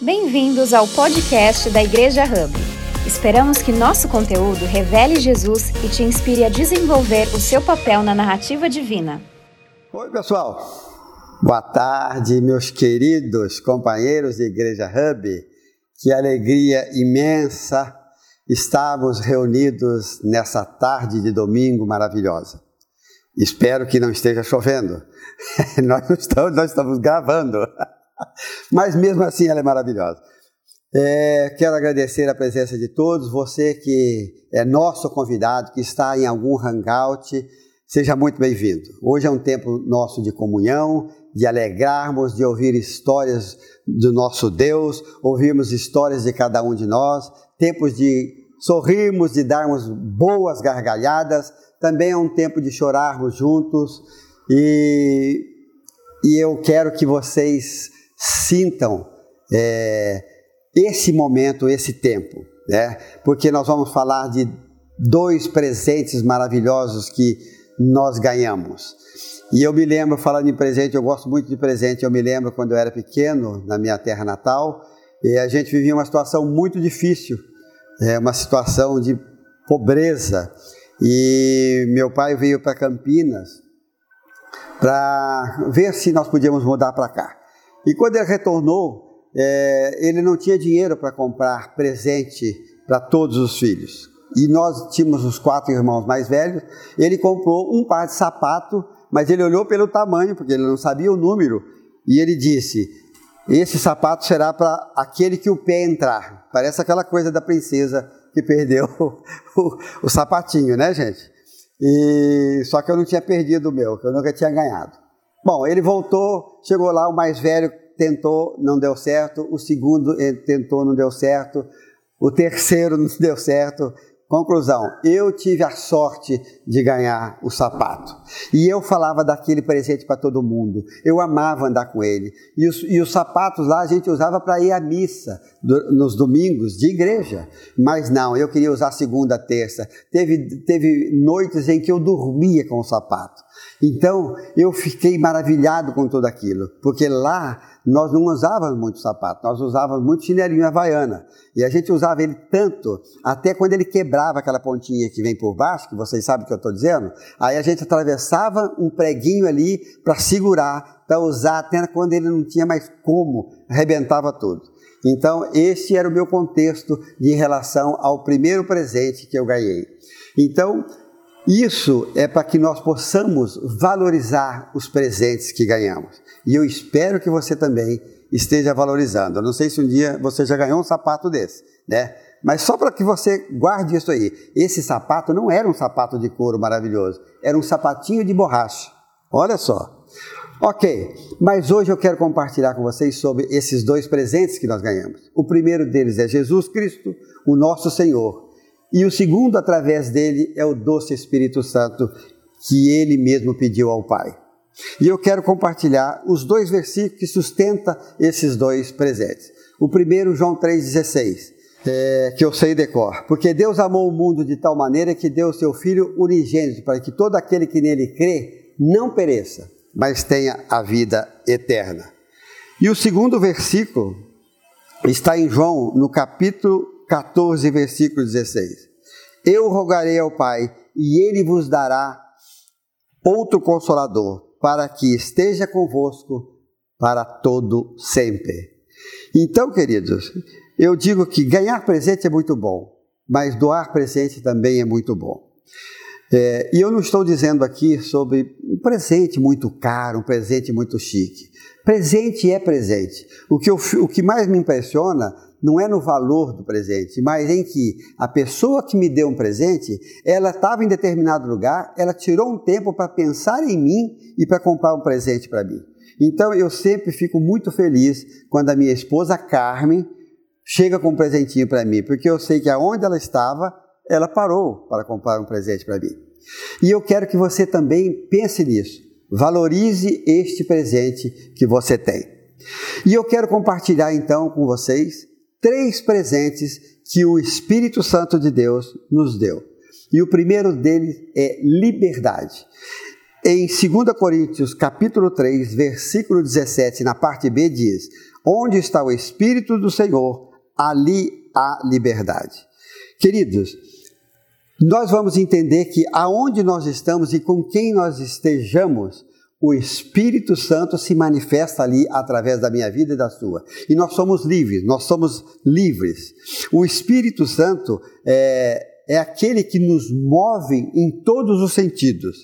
Bem-vindos ao podcast da Igreja Hub. Esperamos que nosso conteúdo revele Jesus e te inspire a desenvolver o seu papel na narrativa divina. Oi, pessoal. Boa tarde, meus queridos companheiros de Igreja Hub. Que alegria imensa estarmos reunidos nessa tarde de domingo maravilhosa. Espero que não esteja chovendo. nós, estamos, nós estamos gravando. Mas mesmo assim ela é maravilhosa. É, quero agradecer a presença de todos, você que é nosso convidado, que está em algum hangout, seja muito bem-vindo. Hoje é um tempo nosso de comunhão, de alegrarmos, de ouvir histórias do nosso Deus, ouvirmos histórias de cada um de nós, tempos de sorrirmos, de darmos boas gargalhadas, também é um tempo de chorarmos juntos e, e eu quero que vocês sintam é, esse momento, esse tempo, né? Porque nós vamos falar de dois presentes maravilhosos que nós ganhamos. E eu me lembro, falando em presente, eu gosto muito de presente, eu me lembro quando eu era pequeno, na minha terra natal, e a gente vivia uma situação muito difícil, é, uma situação de pobreza. E meu pai veio para Campinas para ver se nós podíamos mudar para cá. E quando ele retornou, é, ele não tinha dinheiro para comprar presente para todos os filhos. E nós tínhamos os quatro irmãos mais velhos. Ele comprou um par de sapato, mas ele olhou pelo tamanho, porque ele não sabia o número, e ele disse: Esse sapato será para aquele que o pé entrar. Parece aquela coisa da princesa que perdeu o, o, o sapatinho, né, gente? E só que eu não tinha perdido o meu, que eu nunca tinha ganhado. Bom, ele voltou, chegou lá, o mais velho tentou, não deu certo, o segundo tentou, não deu certo, o terceiro não deu certo. Conclusão, eu tive a sorte de ganhar o sapato. E eu falava daquele presente para todo mundo. Eu amava andar com ele. E os, e os sapatos lá a gente usava para ir à missa do, nos domingos de igreja. Mas não, eu queria usar segunda, terça. Teve, teve noites em que eu dormia com o sapato. Então eu fiquei maravilhado com tudo aquilo, porque lá nós não usávamos muito sapato, nós usávamos muito chinelinho havaiana. E a gente usava ele tanto, até quando ele quebrava aquela pontinha que vem por baixo, que vocês sabem o que eu estou dizendo, aí a gente atravessava um preguinho ali para segurar, para usar até quando ele não tinha mais como, arrebentava tudo. Então, esse era o meu contexto de relação ao primeiro presente que eu ganhei. Então, isso é para que nós possamos valorizar os presentes que ganhamos. E eu espero que você também esteja valorizando. Eu não sei se um dia você já ganhou um sapato desse, né? Mas só para que você guarde isso aí. Esse sapato não era um sapato de couro maravilhoso, era um sapatinho de borracha. Olha só. Ok, mas hoje eu quero compartilhar com vocês sobre esses dois presentes que nós ganhamos. O primeiro deles é Jesus Cristo, o nosso Senhor, e o segundo, através dele, é o doce Espírito Santo que ele mesmo pediu ao Pai. E eu quero compartilhar os dois versículos que sustentam esses dois presentes. O primeiro, João 3,16, é, que eu sei decor. Porque Deus amou o mundo de tal maneira que deu o seu Filho unigênito, para que todo aquele que nele crê não pereça, mas tenha a vida eterna. E o segundo versículo está em João, no capítulo 14, versículo 16. Eu rogarei ao Pai, e ele vos dará outro consolador, para que esteja convosco para todo sempre. Então, queridos, eu digo que ganhar presente é muito bom, mas doar presente também é muito bom. É, e eu não estou dizendo aqui sobre um presente muito caro, um presente muito chique. Presente é presente. O que, eu, o que mais me impressiona não é no valor do presente, mas em que a pessoa que me deu um presente, ela estava em determinado lugar, ela tirou um tempo para pensar em mim e para comprar um presente para mim. Então eu sempre fico muito feliz quando a minha esposa Carmen chega com um presentinho para mim, porque eu sei que aonde ela estava, ela parou para comprar um presente para mim. E eu quero que você também pense nisso. Valorize este presente que você tem. E eu quero compartilhar então com vocês três presentes que o Espírito Santo de Deus nos deu. E o primeiro deles é liberdade. Em 2 Coríntios, capítulo 3, versículo 17, na parte B diz: Onde está o Espírito do Senhor, ali há liberdade. Queridos, nós vamos entender que aonde nós estamos e com quem nós estejamos, o Espírito Santo se manifesta ali através da minha vida e da sua. E nós somos livres, nós somos livres. O Espírito Santo é, é aquele que nos move em todos os sentidos.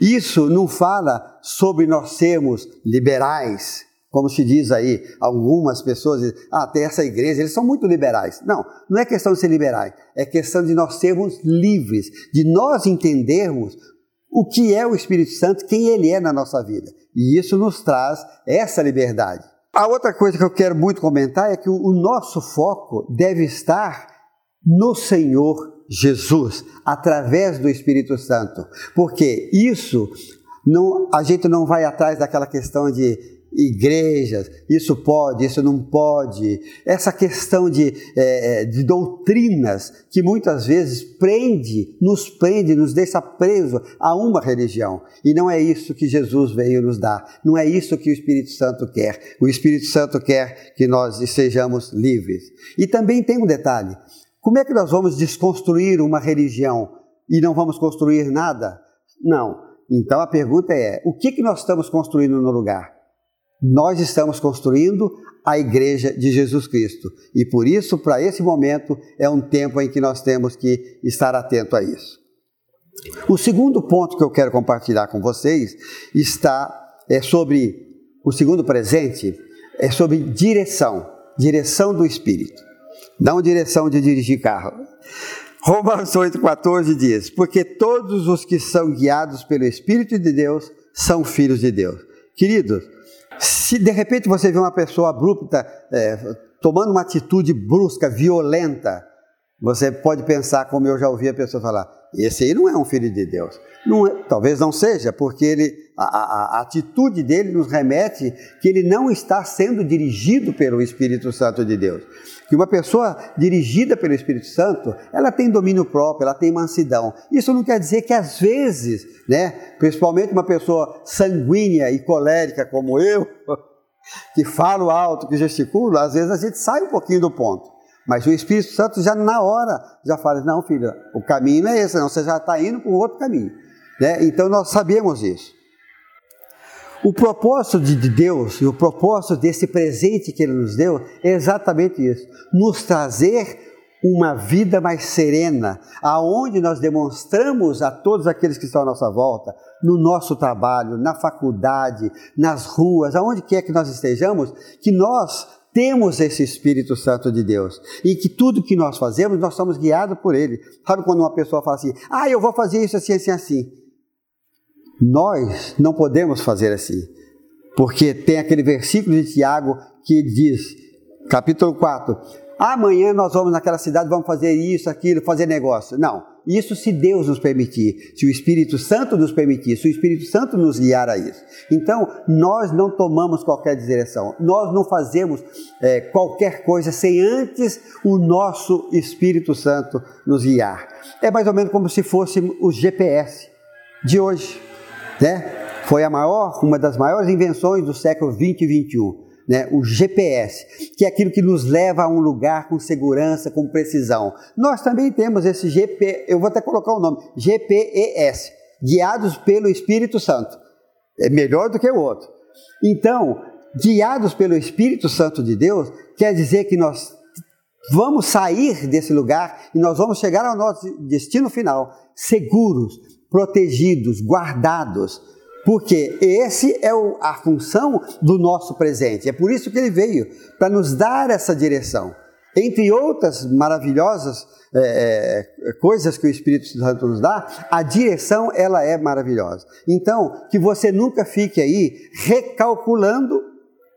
Isso não fala sobre nós sermos liberais, como se diz aí, algumas pessoas dizem, ah, tem essa igreja, eles são muito liberais. Não, não é questão de ser liberais, é questão de nós sermos livres, de nós entendermos o que é o Espírito Santo, quem ele é na nossa vida. E isso nos traz essa liberdade. A outra coisa que eu quero muito comentar é que o nosso foco deve estar no Senhor Jesus, através do Espírito Santo. Porque isso não, a gente não vai atrás daquela questão de igrejas, isso pode, isso não pode. Essa questão de, é, é, de doutrinas que muitas vezes prende, nos prende, nos deixa preso a uma religião. E não é isso que Jesus veio nos dar. Não é isso que o Espírito Santo quer. O Espírito Santo quer que nós sejamos livres. E também tem um detalhe. Como é que nós vamos desconstruir uma religião e não vamos construir nada? Não. Então a pergunta é: o que, que nós estamos construindo no lugar? Nós estamos construindo a igreja de Jesus Cristo. E por isso, para esse momento, é um tempo em que nós temos que estar atento a isso. O segundo ponto que eu quero compartilhar com vocês está é sobre o segundo presente, é sobre direção, direção do Espírito. Não direção de dirigir carro. Romanos 8,14 diz: Porque todos os que são guiados pelo Espírito de Deus são filhos de Deus. Queridos, se de repente você vê uma pessoa abrupta, é, tomando uma atitude brusca, violenta, você pode pensar, como eu já ouvi a pessoa falar, esse aí não é um filho de Deus. Não é, talvez não seja, porque ele, a, a, a, atitude dele nos remete que ele não está sendo dirigido pelo Espírito Santo de Deus. Que uma pessoa dirigida pelo Espírito Santo, ela tem domínio próprio, ela tem mansidão. Isso não quer dizer que às vezes, né, principalmente uma pessoa sanguínea e colérica como eu, que falo alto, que gesticulo, às vezes a gente sai um pouquinho do ponto. Mas o Espírito Santo já na hora já fala: não, filho, o caminho não é esse, não, você já está indo para um outro caminho. Né? Então nós sabemos isso. O propósito de Deus e o propósito desse presente que Ele nos deu é exatamente isso: nos trazer uma vida mais serena, aonde nós demonstramos a todos aqueles que estão à nossa volta, no nosso trabalho, na faculdade, nas ruas, aonde quer que nós estejamos, que nós temos esse Espírito Santo de Deus e que tudo que nós fazemos, nós somos guiados por Ele. Sabe quando uma pessoa fala assim, ah, eu vou fazer isso assim, assim, assim. Nós não podemos fazer assim, porque tem aquele versículo de Tiago que diz, capítulo 4, amanhã nós vamos naquela cidade, vamos fazer isso, aquilo, fazer negócio. Não, isso se Deus nos permitir, se o Espírito Santo nos permitir, se o Espírito Santo nos guiar a isso. Então, nós não tomamos qualquer direção, nós não fazemos é, qualquer coisa sem antes o nosso Espírito Santo nos guiar. É mais ou menos como se fosse o GPS de hoje né? Foi a maior, uma das maiores invenções do século 20 e 21. Né, o GPS, que é aquilo que nos leva a um lugar com segurança, com precisão. Nós também temos esse GP, eu vou até colocar o nome, GPS, guiados pelo Espírito Santo. É melhor do que o outro. Então, guiados pelo Espírito Santo de Deus, quer dizer que nós vamos sair desse lugar e nós vamos chegar ao nosso destino final seguros, protegidos, guardados, porque esse é o, a função do nosso presente. É por isso que ele veio, para nos dar essa direção. Entre outras maravilhosas é, é, coisas que o Espírito Santo nos dá, a direção ela é maravilhosa. Então, que você nunca fique aí recalculando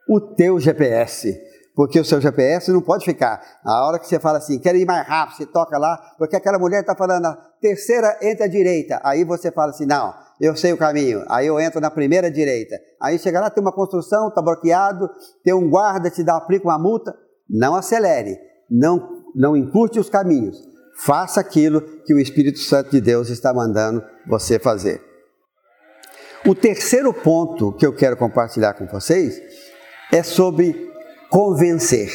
o teu GPS porque o seu GPS não pode ficar. A hora que você fala assim, quero ir mais rápido, você toca lá, porque aquela mulher está falando, a terceira entra à direita. Aí você fala assim, não, eu sei o caminho. Aí eu entro na primeira direita. Aí chega lá, tem uma construção, está bloqueado, tem um guarda, te dá, aplica uma multa. Não acelere, não, não encurte os caminhos. Faça aquilo que o Espírito Santo de Deus está mandando você fazer. O terceiro ponto que eu quero compartilhar com vocês é sobre convencer.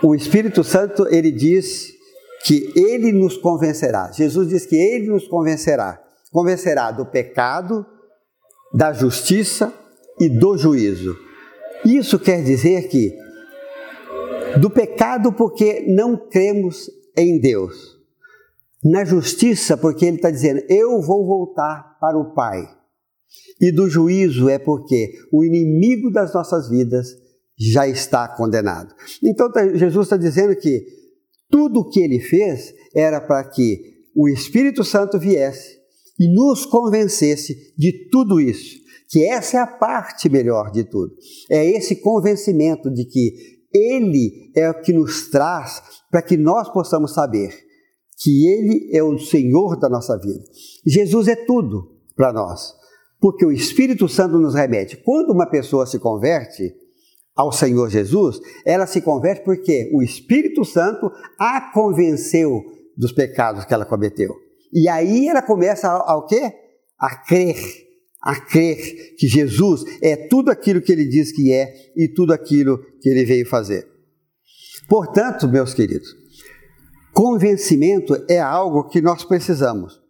O Espírito Santo, ele diz que ele nos convencerá. Jesus diz que ele nos convencerá. Convencerá do pecado, da justiça e do juízo. Isso quer dizer que do pecado porque não cremos em Deus. Na justiça porque ele está dizendo, eu vou voltar para o Pai. E do juízo é porque o inimigo das nossas vidas já está condenado. Então tá, Jesus está dizendo que tudo o que ele fez era para que o Espírito Santo viesse e nos convencesse de tudo isso. Que essa é a parte melhor de tudo. É esse convencimento de que Ele é o que nos traz para que nós possamos saber que Ele é o Senhor da nossa vida. Jesus é tudo para nós, porque o Espírito Santo nos remete. Quando uma pessoa se converte, ao Senhor Jesus, ela se converte porque o Espírito Santo a convenceu dos pecados que ela cometeu. E aí ela começa ao quê? A crer, a crer que Jesus é tudo aquilo que ele diz que é e tudo aquilo que ele veio fazer. Portanto, meus queridos, convencimento é algo que nós precisamos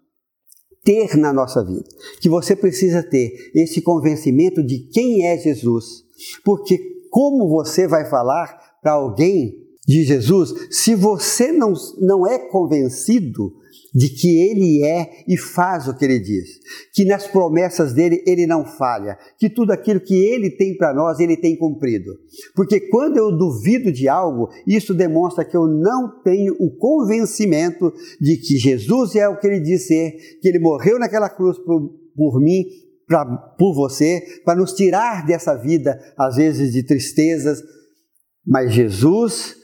ter na nossa vida, que você precisa ter esse convencimento de quem é Jesus, porque como você vai falar para alguém de Jesus se você não, não é convencido de que ele é e faz o que ele diz, que nas promessas dele ele não falha, que tudo aquilo que ele tem para nós ele tem cumprido. Porque quando eu duvido de algo, isso demonstra que eu não tenho o convencimento de que Jesus é o que ele diz ser, que ele morreu naquela cruz por, por mim pra, por você, para nos tirar dessa vida, às vezes, de tristezas. Mas Jesus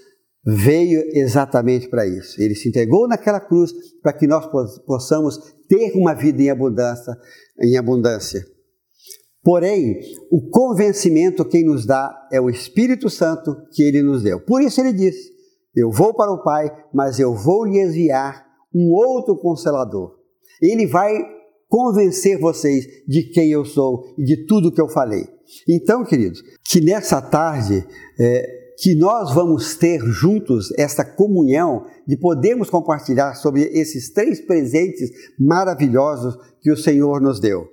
veio exatamente para isso. Ele se entregou naquela cruz para que nós possamos ter uma vida em abundância, em abundância. Porém, o convencimento quem nos dá é o Espírito Santo que ele nos deu. Por isso ele disse: Eu vou para o Pai, mas eu vou lhe enviar um outro consolador. Ele vai convencer vocês de quem eu sou e de tudo que eu falei. Então, queridos, que nessa tarde é, que nós vamos ter juntos essa comunhão de podermos compartilhar sobre esses três presentes maravilhosos que o Senhor nos deu.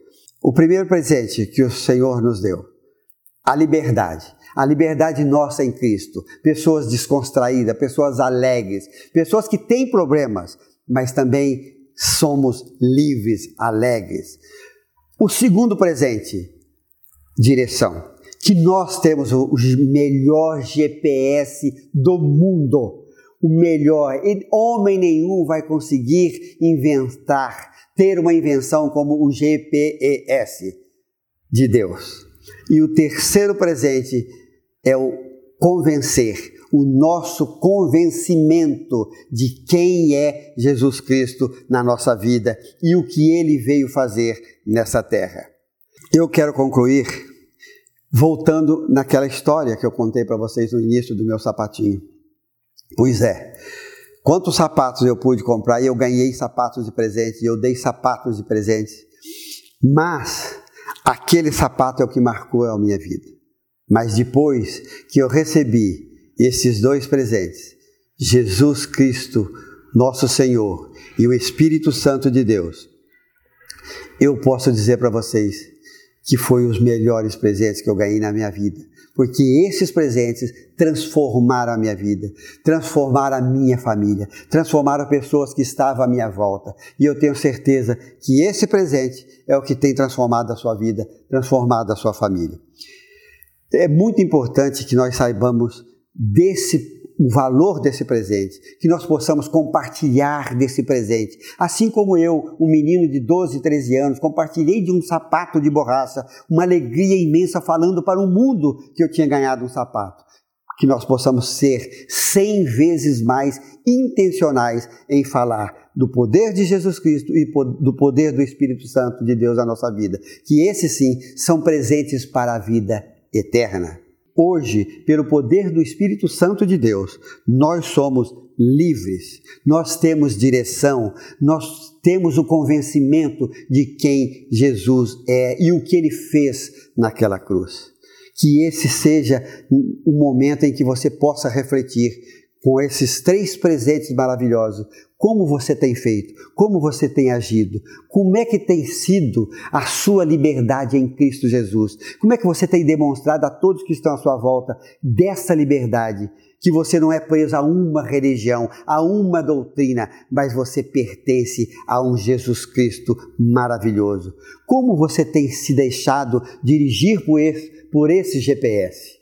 O primeiro presente que o Senhor nos deu, a liberdade. A liberdade nossa em Cristo. Pessoas descontraídas, pessoas alegres, pessoas que têm problemas, mas também somos livres, alegres. O segundo presente, direção. Que nós temos o melhor GPS do mundo. O melhor. Homem nenhum vai conseguir inventar, ter uma invenção como o GPS de Deus. E o terceiro presente é o convencer o nosso convencimento de quem é Jesus Cristo na nossa vida e o que ele veio fazer nessa terra. Eu quero concluir voltando naquela história que eu contei para vocês no início do meu sapatinho. Pois é, quantos sapatos eu pude comprar e eu ganhei sapatos de presente, e eu dei sapatos de presente, mas aquele sapato é o que marcou a minha vida. Mas depois que eu recebi esses dois presentes, Jesus Cristo, nosso Senhor, e o Espírito Santo de Deus, eu posso dizer para vocês que foi os melhores presentes que eu ganhei na minha vida, porque esses presentes transformaram a minha vida, transformaram a minha família, transformaram pessoas que estavam à minha volta. E eu tenho certeza que esse presente é o que tem transformado a sua vida, transformado a sua família. É muito importante que nós saibamos desse o valor desse presente, que nós possamos compartilhar desse presente. Assim como eu, um menino de 12, 13 anos, compartilhei de um sapato de borracha, uma alegria imensa falando para o mundo que eu tinha ganhado um sapato. Que nós possamos ser cem vezes mais intencionais em falar do poder de Jesus Cristo e do poder do Espírito Santo de Deus na nossa vida. Que esses sim são presentes para a vida eterna. Hoje, pelo poder do Espírito Santo de Deus, nós somos livres, nós temos direção, nós temos o convencimento de quem Jesus é e o que ele fez naquela cruz. Que esse seja o momento em que você possa refletir com esses três presentes maravilhosos. Como você tem feito? Como você tem agido? Como é que tem sido a sua liberdade em Cristo Jesus? Como é que você tem demonstrado a todos que estão à sua volta dessa liberdade? Que você não é preso a uma religião, a uma doutrina, mas você pertence a um Jesus Cristo maravilhoso. Como você tem se deixado dirigir por esse, por esse GPS?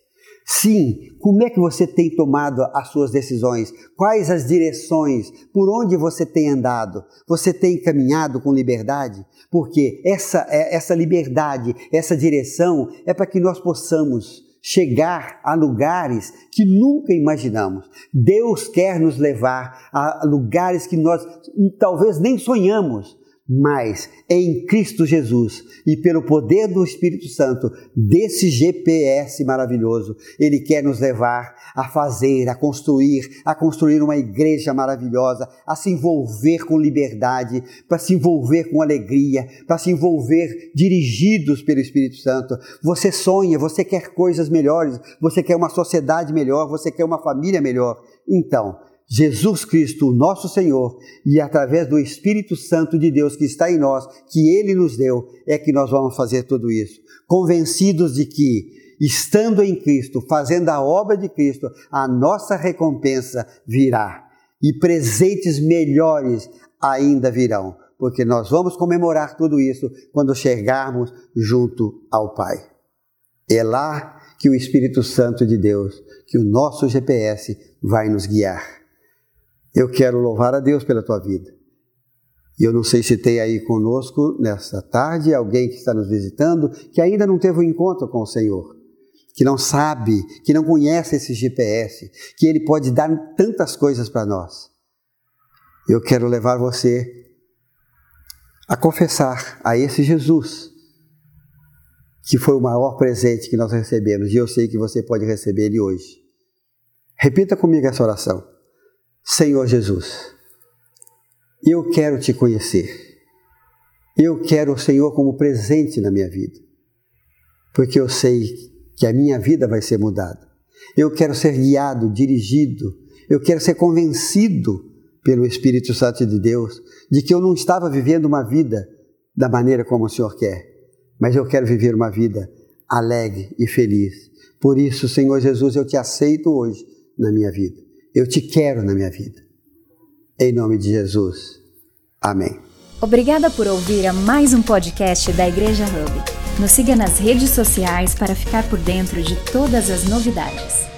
Sim, como é que você tem tomado as suas decisões? Quais as direções? Por onde você tem andado? Você tem caminhado com liberdade? Porque essa, é, essa liberdade, essa direção é para que nós possamos chegar a lugares que nunca imaginamos. Deus quer nos levar a lugares que nós talvez nem sonhamos mas em Cristo Jesus e pelo poder do Espírito Santo, desse GPS maravilhoso, Ele quer nos levar a fazer, a construir, a construir uma igreja maravilhosa, a se envolver com liberdade, para se envolver com alegria, para se envolver dirigidos pelo Espírito Santo. Você sonha, você quer coisas melhores, você quer uma sociedade melhor, você quer uma família melhor. Então, Jesus Cristo, nosso Senhor, e através do Espírito Santo de Deus que está em nós, que Ele nos deu, é que nós vamos fazer tudo isso. Convencidos de que, estando em Cristo, fazendo a obra de Cristo, a nossa recompensa virá. E presentes melhores ainda virão, porque nós vamos comemorar tudo isso quando chegarmos junto ao Pai. É lá que o Espírito Santo de Deus, que o nosso GPS vai nos guiar. Eu quero louvar a Deus pela tua vida. E eu não sei se tem aí conosco nessa tarde alguém que está nos visitando que ainda não teve um encontro com o Senhor, que não sabe, que não conhece esse GPS, que ele pode dar tantas coisas para nós. Eu quero levar você a confessar a esse Jesus, que foi o maior presente que nós recebemos, e eu sei que você pode receber ele hoje. Repita comigo essa oração. Senhor Jesus, eu quero te conhecer. Eu quero o Senhor como presente na minha vida, porque eu sei que a minha vida vai ser mudada. Eu quero ser guiado, dirigido, eu quero ser convencido pelo Espírito Santo de Deus de que eu não estava vivendo uma vida da maneira como o Senhor quer, mas eu quero viver uma vida alegre e feliz. Por isso, Senhor Jesus, eu te aceito hoje na minha vida. Eu te quero na minha vida. Em nome de Jesus. Amém. Obrigada por ouvir a mais um podcast da Igreja Hub. Nos siga nas redes sociais para ficar por dentro de todas as novidades.